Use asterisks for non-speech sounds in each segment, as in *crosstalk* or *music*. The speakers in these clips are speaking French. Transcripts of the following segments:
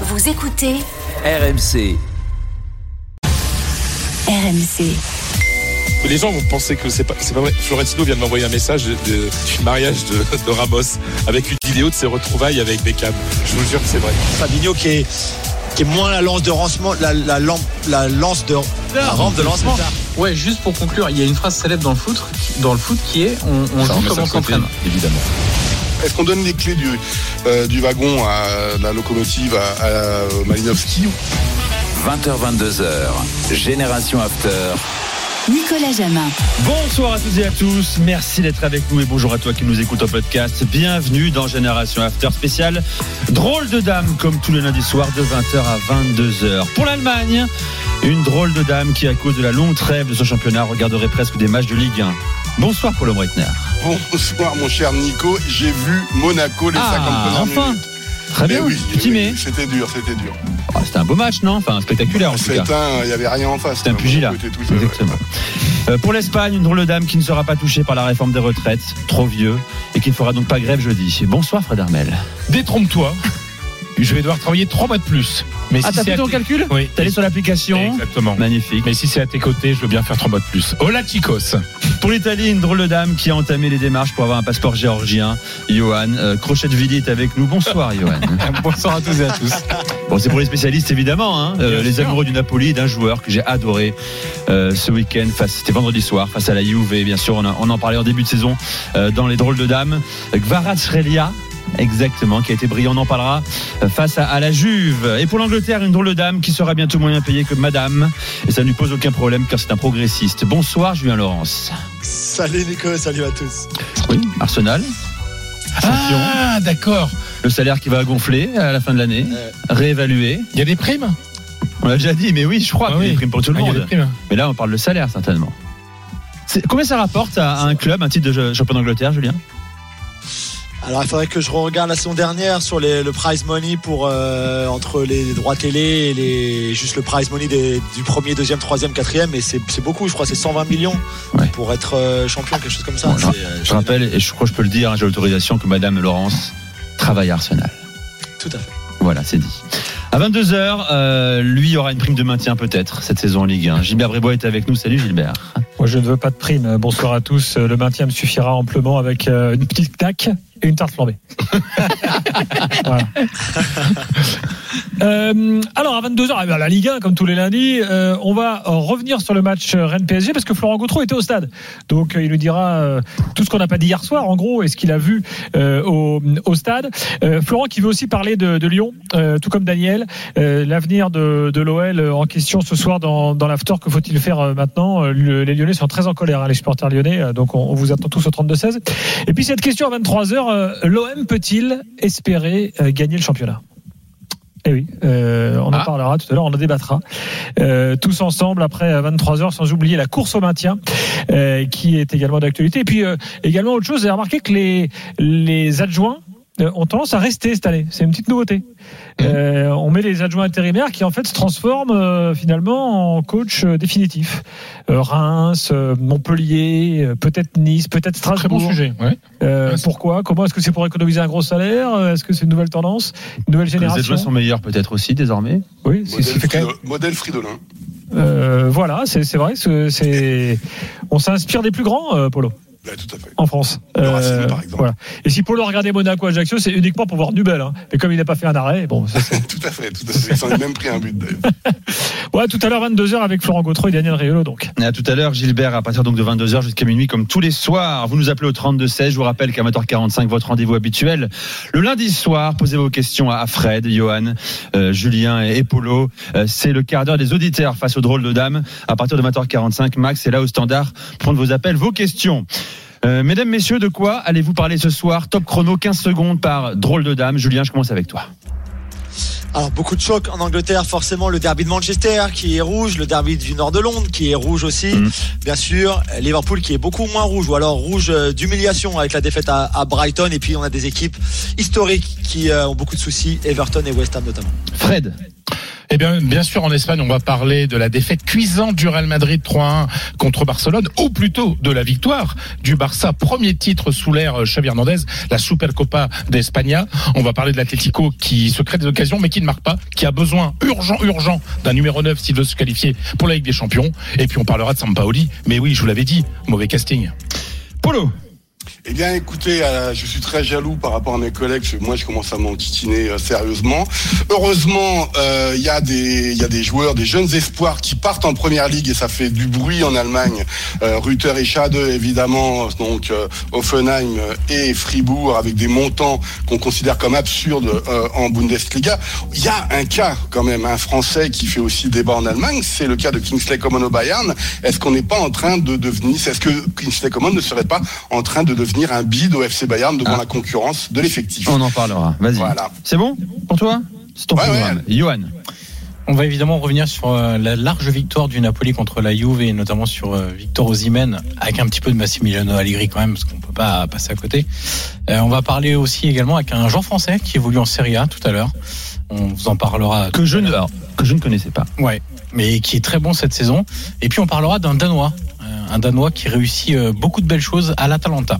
Vous écoutez RMC. RMC. Les gens vont penser que c'est pas, c'est pas vrai. Florentino vient de m'envoyer un message de, de- du mariage de, de Ramos avec une vidéo de ses retrouvailles avec Beckham. Je vous jure que c'est vrai. Fabinho qui est, qui est moins la lance de lancement, la, la, lampe- la lance de la rampe de lancement. Ouais, juste pour conclure, il y a une phrase célèbre dans le foot, dans le foot qui est on, on joue comme on s'entraîne. évidemment. Est-ce qu'on donne les clés du, euh, du wagon à la locomotive à, à Malinowski 20h, 22h. Génération After. Nicolas Jamin. Bonsoir à toutes et à tous, merci d'être avec nous et bonjour à toi qui nous écoute en podcast. Bienvenue dans Génération After spécial Drôle de dame comme tous les lundis soirs de 20h à 22h. Pour l'Allemagne, une drôle de dame qui à cause de la longue trêve de son championnat regarderait presque des matchs de Ligue 1. Bonsoir Paulo Breitner. Bonsoir mon cher Nico, j'ai vu Monaco les 50 Ah, premières enfin minutes. Très Mais bien, oui. C'était dur, c'était dur. Ah, C'était un beau match, non? Enfin, spectaculaire en tout cas. C'est un, il n'y avait rien en face. C'est un pugilat. Seul, ouais. Exactement. Euh, pour l'Espagne, une drôle de dame qui ne sera pas touchée par la réforme des retraites, trop vieux, et qui ne fera donc pas grève jeudi. Bonsoir Fred Armel. Détrompe-toi. Je vais devoir travailler trois mois de plus. Mais Ah, si t'as c'est fait ton calcul? Oui. T'es allé sur l'application? Exactement. Magnifique. Mais si c'est à tes côtés, je veux bien faire trois mois de plus. Hola chicos. Pour l'Italie, une drôle de dame qui a entamé les démarches pour avoir un passeport géorgien. Johan, euh, Crochet-Villi est avec nous. Bonsoir Johan. *laughs* Bonsoir à tous et à tous. Bon, c'est pour les spécialistes évidemment, hein. Euh, les amoureux du Napoli, et d'un joueur que j'ai adoré euh, ce week-end. C'était vendredi soir face à la Juve. Bien sûr, on, a- on en parlait en début de saison euh, dans les drôles de dames. Kvaratskhelia. Exactement, qui a été brillant, on en parlera face à, à la Juve. Et pour l'Angleterre, une drôle de dame qui sera bientôt moins bien payée que Madame. Et ça ne lui pose aucun problème car c'est un progressiste. Bonsoir Julien Laurence. Salut Nico, salut à tous. Oui, Arsenal. Champion. Ah, d'accord. Le salaire qui va gonfler à la fin de l'année. Euh. Réévalué. Il y a des primes? On l'a déjà dit, mais oui, je crois Ah qu'il y a oui. des primes pour tout le Ah, monde. Mais là, on parle de salaire, certainement. Combien ça rapporte à, à un club, un titre de champion d'Angleterre, Julien? Alors il faudrait que je regarde la saison dernière sur les- le prize money pour euh, entre les droits télé et les, juste le prize money des- du premier, deuxième, troisième, quatrième. Et c'est beaucoup, je crois, c'est 120 millions Ouais. pour être euh, champion, quelque chose comme ça. Bon, euh, Je rappelle, et je crois que je peux le dire, hein, j'ai l'autorisation que Madame Laurence travaille à Arsenal. Tout à fait. Voilà, c'est dit. À 22h, lui aura une prime de maintien peut-être cette saison en Ligue 1. Gilbert Bribois est avec nous. Salut Gilbert. Moi, je ne veux pas de prime. Bonsoir à tous. Le maintien me suffira amplement avec euh, une petite claque et une tarte flambée. *laughs* Voilà. Euh, alors, à 22h, la Ligue 1, comme tous les lundis, euh, on va euh, revenir sur le match Rennes-PSG parce que Florent Gautreau était au stade. Donc, euh, il nous dira euh, tout ce qu'on n'a pas dit hier soir, en gros, et ce qu'il a vu euh, au, au stade. Euh, Florent qui veut aussi parler de, de Lyon, euh, tout comme Daniel. Euh, L'avenir de, de l'OL en question ce soir dans, dans l'after. Que faut-il faire euh, maintenant Euh, le- Les Lyonnais sont très en colère, hein, les supporters lyonnais. euh, Donc on, on vous attend tous au 32-16. Et puis cette question à 23h, l'OM peut-il espérer euh, gagner le championnat? Eh oui, euh, on en Ah. parlera tout à l'heure, on en débattra euh, tous ensemble après 23h, sans oublier la course au maintien euh, qui est également d'actualité. Et puis euh, également autre chose, j'ai remarqué que les les adjoints euh, ont tendance à rester cette année. C'est une petite nouveauté. Euh, on met les adjoints intérimaires qui en fait se transforment euh, finalement en coach euh, définitif. Euh, Reims, euh, Montpellier, euh, peut-être Nice, peut-être Très Strasbourg. bon sujet. Ouais. Euh, pourquoi? Comment Est-ce que c'est pour économiser un gros salaire? Euh, Est-ce que c'est une nouvelle tendance? Une nouvelle Les génération? adjoints sont meilleurs peut-être aussi désormais. Oui, c'est Modèle. Frido- modèle Fridolin. Euh, voilà, c'est c'est vrai. c'est- C'est on s'inspire des plus grands, euh, Polo, Ouais, tout à fait. en France. Le Racing, par exemple. voilà. Et si Polo regardait Monaco Ajaccio, c'est uniquement pour voir Nubel. Hein. Mais comme il n'a pas fait un arrêt, bon, ça, *laughs* tout à fait, tout à fait. Ils ont même pris un but d'ailleurs. *laughs* ouais, tout à l'heure 22h avec Florent Gautreau et Daniel Riolo donc. À tout à l'heure, Gilbert, à partir donc de 22h jusqu'à minuit, comme tous les soirs. Vous nous appelez au 32-16. Je vous rappelle qu'à 20h45, votre rendez-vous habituel. Le lundi soir, posez vos questions à Fred, Johan, euh, Julien et, Polo. Euh, c'est le quart d'heure des auditeurs face aux drôles de dames. À partir de 20h45, Max est là au standard prendre vos appels, vos questions. Euh, mesdames, messieurs, de quoi allez-vous parler ce soir? Top chrono, 15 secondes par drôle de dame. Julien, je commence avec toi. Alors beaucoup de chocs en Angleterre, forcément le derby de Manchester qui est rouge, le derby du nord de Londres qui est rouge aussi, Mhm. bien sûr Liverpool qui est beaucoup moins rouge ou alors rouge euh, d'humiliation avec la défaite à, à Brighton et puis on a des équipes historiques qui euh, ont beaucoup de soucis, Everton et West Ham notamment. Fred. Eh bien, bien sûr, en Espagne, on va parler de la défaite cuisante du Real Madrid 3-1 contre Barcelone, ou plutôt de la victoire du Barça, premier titre sous l'ère Xavi Hernandez, la Supercopa d'Espagne. On va parler de l'Atlético qui se crée des occasions, mais qui ne marque pas, qui a besoin urgent, urgent d'un numéro 9 s'il veut se qualifier pour la Ligue des Champions. Et puis on parlera de Sampaoli. Mais oui, je vous l'avais dit, mauvais casting. Polo. Eh bien, écoutez, euh, je suis très jaloux par rapport à mes collègues. Moi, je commence à m'enquiquiner euh, sérieusement. Heureusement, euh, il y a des, joueurs, des jeunes espoirs qui partent en première ligue et ça fait du bruit en Allemagne. Euh, Ruther et Schade, évidemment, donc Offenheim et Fribourg avec des montants qu'on considère comme absurdes en Bundesliga. Il y a un cas quand même, un Français qui fait aussi débat en Allemagne. C'est le cas de Kingsley Coman au Bayern. Est-ce qu'on n'est pas en train de devenir, est-ce que Kingsley Coman ne serait pas en train de devenir un bide au FC Bayern devant Ah. la concurrence de l'effectif On en parlera. Vas-y. Voilà. C'est bon pour toi C'est ton Ouais, programme. Johan. On va évidemment revenir sur euh, la large victoire du Napoli contre la Juve et notamment sur euh, Victor Osimhen avec un petit peu de Massimiliano Allegri quand même parce qu'on peut pas passer à côté. Euh, on va parler aussi également avec un Jean français qui évolue en Serie A tout à l'heure. On vous en parlera. Que je ne, que je ne connaissais pas. Ouais, mais qui est très bon cette saison. Et puis on parlera d'un Danois, un Danois qui réussit euh, beaucoup de belles choses à l'Atalanta.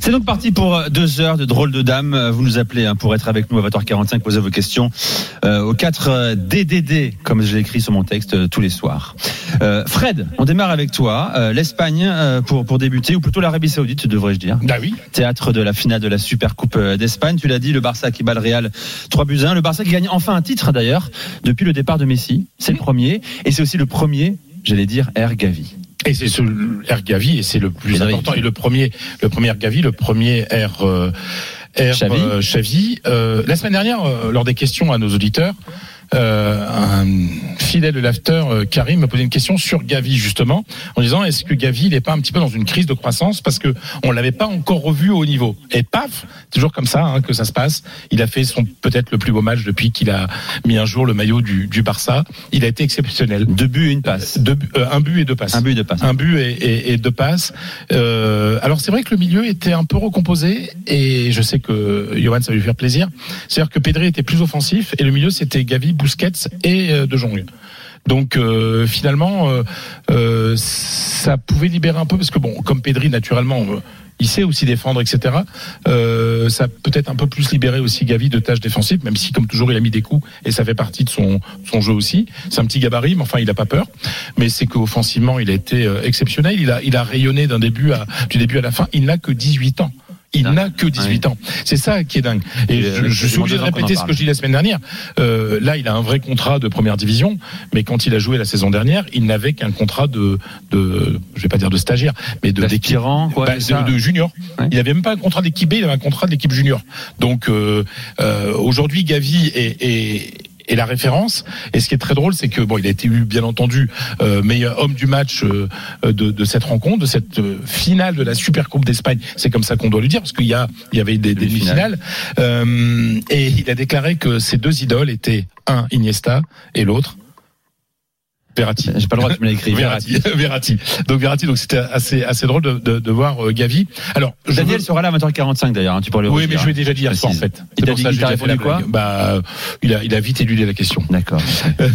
C'est donc parti pour deux heures de drôle de dames. Euh, Vous nous appelez hein, pour être avec nous à 20h45, poser vos questions euh, aux 4 euh, DDD, comme j'ai écrit sur mon texte euh, tous les soirs. Euh, Fred, on démarre avec toi. Euh, L'Espagne pour, pour débuter, ou plutôt l'Arabie Saoudite, devrais-je dire? Bah oui. Théâtre de la finale de la Super Coupe d'Espagne. Tu l'as dit, le Barça qui bat le Real 3 buts 1. Le Barça qui gagne enfin un titre d'ailleurs depuis le départ de Messi. C'est le premier. Et c'est aussi le premier, j'allais dire, Air Gavi. Et c'est ce R Gavi et c'est le plus important et le premier le premier R Gavi, le premier R euh, R Xavi. euh, Xavi. Euh, la semaine dernière, euh, lors des questions à nos auditeurs, euh, un fidèle de l'after, euh, Karim, me posait une question sur Gavi justement, en disant est-ce que Gavi n'est pas un petit peu dans une crise de croissance parce que on l'avait pas encore revu au haut niveau? Et paf, toujours comme ça hein, que ça se passe. Il a fait son peut-être le plus beau match depuis qu'il a mis un jour le maillot du, du Barça. Il a été exceptionnel. Deux buts et une passe. Deux euh, un but et deux passes. Un but et deux passes. Un but et, et- et deux passes. Euh, alors c'est vrai que le milieu était un peu recomposé et je sais que Johan ça va lui faire plaisir. C'est-à-dire que Pedri était plus offensif et le milieu c'était Gavi, Busquets et euh, De Jong. Donc euh, finalement euh, ça pouvait libérer un peu parce que bon comme Pedri naturellement il sait aussi défendre, etc. Ça peut-être un peu plus libéré aussi Gavi de tâches défensives, même si comme toujours il a mis des coups et ça fait partie de son, jeu aussi. C'est un petit gabarit, mais enfin il a pas peur. Mais c'est qu'offensivement il a été exceptionnel. Il a, il a rayonné d'un début à, du début à la fin. Il n'a que 18 ans. Il n'a que 18 ans. C'est ça qui est dingue. Et Et, euh, je, je suis obligé de répéter ce que je dis la semaine dernière. Euh, là, il a un vrai contrat de première division, mais quand il a joué la saison dernière, il n'avait qu'un contrat de, de, je vais pas dire de stagiaire, mais de d'équipe bah, de, de junior. Ouais. Il avait même pas un contrat d'équipe B, il avait un contrat de l'équipe junior. Donc euh, euh, aujourd'hui, Gavi est, est, est la référence. Et ce qui est très drôle, c'est que bon, il a été eu bien entendu euh, meilleur homme du match euh, de, de cette rencontre, de cette euh, finale de la Super Coupe d'Espagne. C'est comme ça qu'on doit le dire, parce qu'il y a, il y avait des, demi-finales. Euh, et il a déclaré que ses deux idoles étaient un Iniesta et l'autre Verratti. J'ai pas le droit de me l'écrire. Verratti. *laughs* Verratti. Donc Verratti, donc c'était assez assez drôle de, de, de voir euh, Gavi. Alors Daniel veux- sera là à 20h45 d'ailleurs, hein, tu pourrais le oui, mais je l'ai déjà dit hier soir en fait. Il t'a dit- répondu quoi? Bah, il a il a vite éludé la question. D'accord.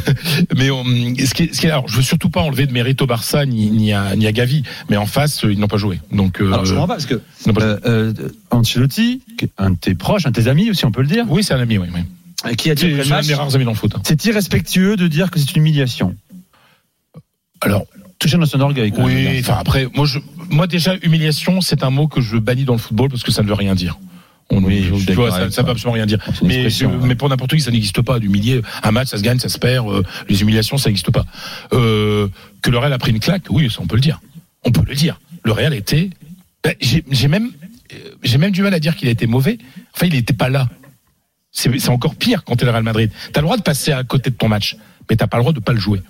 *laughs* Mais on- ce qui est, ce qui alors, je veux surtout pas enlever de mérite au Barça ni ni à ni à Gavi, mais en face euh, ils n'ont pas joué. Donc euh, Alors je comprends pas parce que euh, euh, Ancelotti, un de tes proches, un de tes amis aussi, on peut le dire, oui, c'est un ami, oui. oui. qui a dit c'est irrespectueux de dire que c'est une humiliation. Alors Toucher dans son orgueil. quand oui, enfin après, moi je, moi déjà humiliation, c'est un mot que je bannis dans le football parce que ça ne veut rien dire. On, Oui, je vois, ça, toi. veut absolument rien dire. Mais, je- mais pour n'importe qui, ça n'existe pas. D'humilier un match, ça se gagne, ça se perd. euh, les humiliations, ça n'existe pas. Euh, que le Real a pris une claque, oui, ça on peut le dire. On peut le dire. Le Real était. Ben, J'ai même, euh, j'ai même du mal à dire qu'il a été mauvais. Enfin, il n'était pas là. C'est encore pire quand tu es le Real Madrid. T'as le droit de passer à côté de ton match, mais t'as pas le droit de pas le jouer.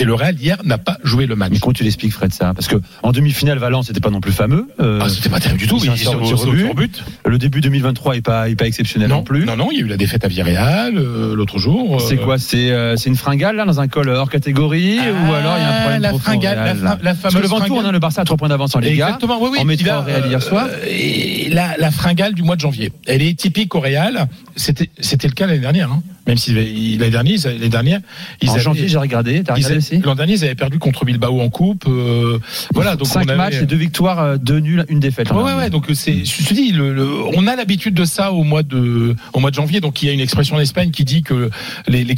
Et le Real hier n'a pas joué le match. Mais comment tu l'expliques, Fred, ça? Parce que en demi-finale, Valence, c'était pas non plus fameux. Euh, Ah, c'était pas terrible du tout. il au tir au but. but. le début 2023 est pas, est pas exceptionnel non, Non, plus. non, non, il y a eu la défaite à Villarreal euh, l'autre jour. C'est Euh, quoi? C'est euh, c'est une fringale là dans un col hors catégorie ou alors il y a un problème la fringale, Real, la, la Parce que fameuse le vent tourne, fringale. le Barça a trois points d'avance en Liga. Exactement, oui, oui. En mettant Real hier soir. et la, la fringale du mois de janvier. Elle est typique au Real. C'était, c'était le cas l'année dernière. Hein. Même si dernière, ils- les dernières, ils en avaient- janvier, j'ai regardé. T'as regardé aussi L'an dernier, ils avaient perdu contre Bilbao en coupe. euh, voilà, donc Cinq on avait- matchs, et deux victoires, euh, deux nuls, une défaite. Ouais, ouais, ouais, donc c'est, je te dis, le, le- on a l'habitude de ça au mois de, au mois de janvier. Donc il y a une expression en Espagne qui dit que les, les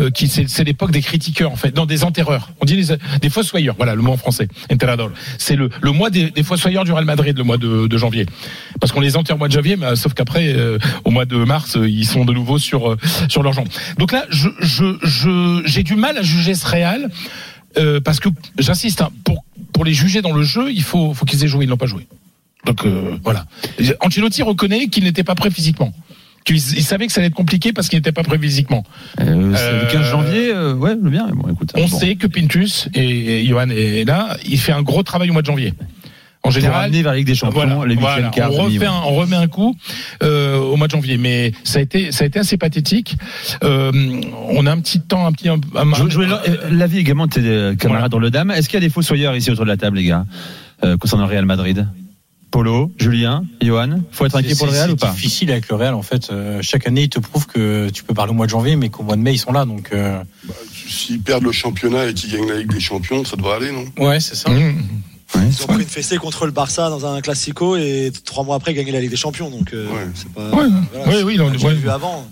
euh, qui c'est, c'est l'époque des critiqueurs en fait, non des enterreurs. On dit les, des fossoyeurs. Voilà le mot en français. Enterrador. C'est le, le mois des, des fossoyeurs du Real Madrid, le mois de, de janvier. Parce qu'on les enterre au mois de janvier, mais, euh, sauf qu'après, euh, au mois de mars, euh, ils sont de nouveau sur euh, sur leur jambe. Donc là, je, je, je, j'ai du mal à juger ce Real. euh, parce que j'insiste, hein, pour pour les juger dans le jeu, il faut faut qu'ils aient joué, ils n'ont pas joué. Donc euh, voilà. Ancelotti reconnaît qu'il n'était pas prêt physiquement. Qu'il il savait que ça allait être compliqué parce qu'il n'était pas prêt physiquement. Euh, c'est le 15 Euh, janvier, euh, ouais, le bien. Bon, écoute, On bon. sait que Pintus et, et Johan est là, il fait un gros travail au mois de janvier. En Pour général, amener vers la Ligue des Champions, voilà, les voilà. quarts, on, demi, refait ouais. un, on remet un coup euh, au mois de janvier, mais ça a été ça a été assez pathétique. Euh, on a un petit temps, un petit un, un- Je, je voulais la- euh, l'avis également de tes camarades Voilà. dans le Dame. Est-ce qu'il y a des fossoyeurs ici autour de la table, les gars, euh, concernant le Real Madrid? Polo, Julien, Johan, faut être inquiet pour le C'est- Real c'est ou pas? difficile avec le Real en fait. Euh, chaque année, ils te prouvent que tu peux parler au mois de janvier, mais qu'au mois de mai, ils sont là. Donc euh, S'ils perdent le championnat et qu'ils gagnent la Ligue des Champions, ça devrait aller, non? Ouais, c'est ça. Mmh. Ils ont pris une fessée contre le Barça dans un classico et trois mois après gagné la Ligue des Champions. Donc euh, Ouais. c'est pas. Ouais, voilà, oui, pas on- ouais. vu avant.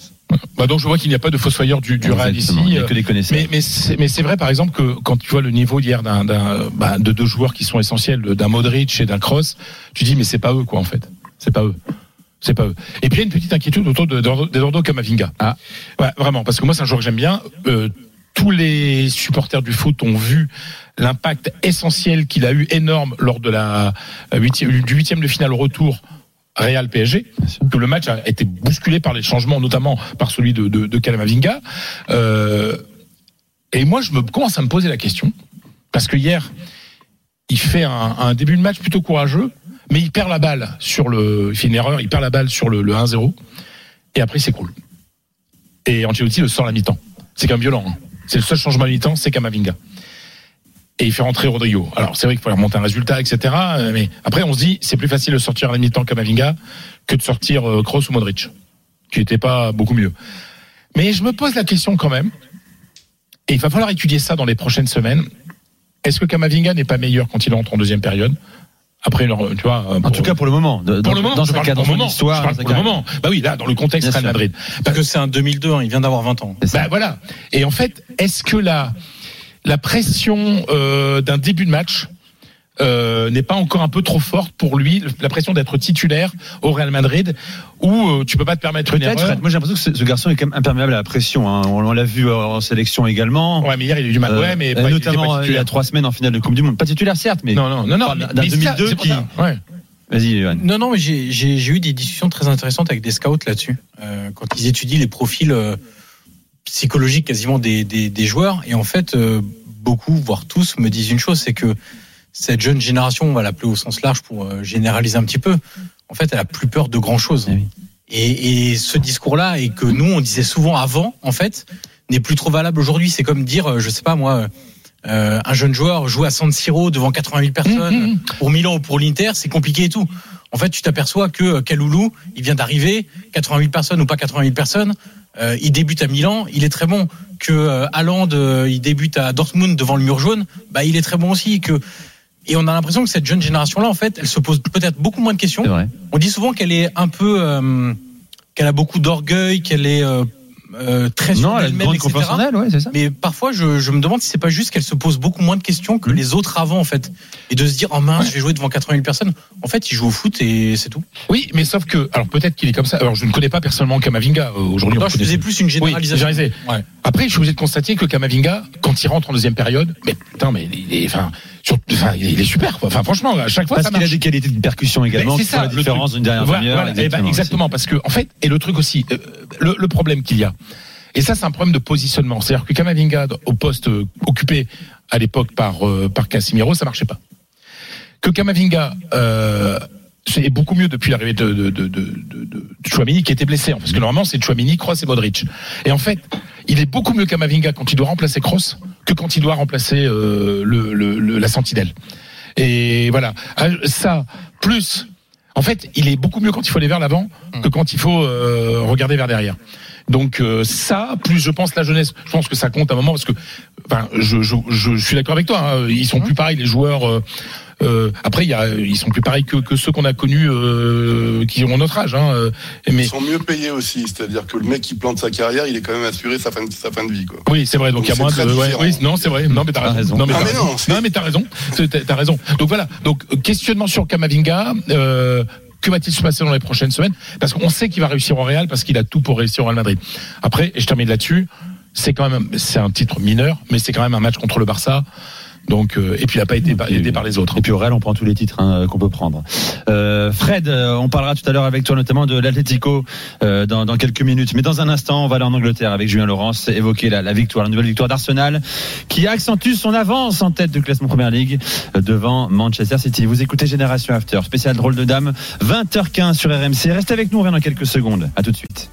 Bah donc je vois qu'il n'y a pas de fossoyeur du, du Real ici. Il n'y a que des connaisseurs. Mais, mais c'est mais c'est vrai, par exemple, que quand tu vois le niveau d'hier d'un, d'un, bah, de deux joueurs qui sont essentiels, d'un Modric et d'un Kroos, tu dis, mais c'est pas eux, quoi, en fait. C'est pas eux. C'est pas eux. Et puis il y a une petite inquiétude autour de, d'Eduardo- d'Eduardo Camavinga. Ah. Ouais, vraiment, parce que moi, c'est un joueur que j'aime bien. Euh, tous les supporters du foot ont vu l'impact essentiel qu'il a eu énorme lors de la euh, huitième, du huitième de finale au retour Real PSG, que le match a été bousculé par les changements, notamment par celui de, de, de Camavinga. Euh, et moi, je me commence à me poser la question, parce que hier, il fait un, un début de match plutôt courageux, mais il perd la balle sur le, il fait une erreur, il perd la balle sur le, le 1-0, et après il s'écroule. Et Ancelotti le sort à la mi-temps. C'est quand même violent. hein. C'est le seul changement à mi-temps, c'est Camavinga. Et il fait rentrer Rodrigo. Alors c'est vrai qu'il faut remonter un résultat, etc. euh, Mais après on se dit, c'est plus facile de sortir à la mi-temps Camavinga que de sortir euh, Kroos ou Modric, qui n'était pas beaucoup mieux. Mais je me pose la question quand même, et il va falloir étudier ça dans les prochaines semaines. Est-ce que Camavinga n'est pas meilleur quand il entre en deuxième période? Après, leur- tu vois, euh, En pour- tout cas, pour le moment. De- pour dans, le moment, dans je parle cadre, pour dans le son moment. histoire. Je parle pour le moment. Bah oui, là, dans le contexte Bien Real sûr. Madrid. Parce que c'est un 2002, hein, il vient d'avoir 20 ans. Bah voilà. Et en fait, est-ce que la la pression euh, d'un début de match euh, n'est pas encore un peu trop forte pour lui, la pression d'être titulaire au Real Madrid, où euh, tu peux pas te permettre une erreur. Moi, j'ai l'impression que ce, ce garçon est quand même imperméable à la pression. hein. On, on l'a vu en sélection également. Ouais, mais hier il a eu du mal. Euh, ouais, mais euh, pas, notamment euh, il y a trois semaines en finale de Coupe du Monde. Pas titulaire, certes, mais Non, non, non, non. d'un mais c'est ça, 2002 c'est pour qui-. Ouais. vas-y, Johan. Non, non, mais j'ai eu des discussions très intéressantes avec des scouts là-dessus, euh, quand ils étudient les profils euh, psychologiques quasiment des, des, des joueurs. Et en fait, euh, beaucoup, voire tous, me disent une chose, c'est que cette jeune génération, on va l'appeler au sens large pour euh, généraliser un petit peu, en fait, elle a plus peur de grand-chose. Eh. Et, et ce discours-là, et que nous, on disait souvent avant, en fait, n'est plus trop valable aujourd'hui. C'est comme dire, euh, je sais pas moi, euh, un jeune joueur joue à San Siro devant 80 000 personnes Mmh, mmh. pour Milan ou pour l'Inter, c'est compliqué et tout. En fait, tu t'aperçois que Kaloulou, il vient d'arriver, 80 000 personnes ou pas 80 000 personnes, euh, il débute à Milan, il est très bon. Que euh, Haaland, euh, il débute à Dortmund devant le mur jaune, bah il est très bon aussi. Que et on a l'impression que cette jeune génération-là, en fait, elle se pose peut-être beaucoup moins de questions. On dit souvent qu'elle est un peu, euh, qu'elle a beaucoup d'orgueil, qu'elle est euh, euh, très Non, elle a une grande etc. confiance en elle, ouais, c'est ça. Mais parfois, je, je me demande si c'est pas juste qu'elle se pose beaucoup moins de questions que les autres avant, en fait. Et de se dire, oh mince, je vais jouer devant 80 000 personnes. En fait, il joue au foot et c'est tout. Oui, mais sauf que, alors peut-être qu'il est comme ça. Alors je ne connais pas personnellement Kamavinga. euh, Aujourd'hui, on Moi, le je faisais plus. une généralisation. Oui. Ouais. Après, je suis obligé de constater que Kamavinga, quand il rentre en deuxième période, mais putain, mais il est, enfin, sur- enfin, il est super. Quoi. Enfin, franchement, à chaque fois, Parce ça qu'il a des qualités de percussion également, qui font la différence d'une dernière Voilà, demi-heure. voilà, eh ben, exactement, parce que en fait, et le truc aussi, euh, le, le problème qu'il y a, et ça c'est un problème de positionnement, c'est-à-dire que Kamavinga au poste euh, occupé à l'époque par euh, par Casimiro, ça marchait pas. Que Kamavinga euh, c'est beaucoup mieux depuis l'arrivée de, de, de, de, de, qui était blessé, hein, parce que normalement c'est Chouamini, Kroos et Modric. Et en fait, il est beaucoup mieux Kamavinga quand il doit remplacer Kroos que quand il doit remplacer euh, le, le, le- la sentinelle. Et voilà, Ah, ça plus en fait, il est beaucoup mieux quand il faut aller vers l'avant que quand il faut euh, regarder vers derrière. Donc euh, ça, plus je pense la jeunesse, je pense que ça compte à un moment parce que, enfin, je, je, je suis d'accord avec toi. hein, ils sont plus pareils les joueurs. euh, euh, après, il y a, ils sont plus pareils que, que ceux qu'on a connus euh, qui ont notre âge. Hein, euh, mais Ils sont mieux payés aussi, c'est-à-dire que le mec qui plante sa carrière, il est quand même assuré sa fin de, sa fin de vie. Quoi. oui, c'est vrai. Donc il y a moins de. ouais, oui, non, c'est vrai. Non, mais t'as raison. Non, mais Ah, t'as mais raison. non, c'est- Non, mais t'as raison. T'as t'as raison. Donc voilà. Donc questionnement sur Kamavinga. Que va-t-il se passer dans les prochaines semaines? Parce qu'on sait qu'il va réussir au Real parce qu'il a tout pour réussir au Real Madrid. Après, et je termine là-dessus. C'est quand même, c'est un titre mineur, mais c'est quand même un match contre le Barça. Donc, euh, et puis il n'a pas été par- aidé par les autres. Et puis au Real, on prend tous les titres hein, qu'on peut prendre. Euh, Fred, euh, on parlera tout à l'heure avec toi notamment de l'Atlético euh, dans, dans quelques minutes. Mais dans un instant, on va aller en Angleterre avec Julien Laurence évoquer la, la victoire, la nouvelle victoire d'Arsenal qui accentue son avance en tête de classement Première Ligue euh, devant Manchester City. Vous écoutez Génération After, spécial drôle de dame, 20h15 sur RMC. Restez avec nous, on revient dans quelques secondes. À tout de suite.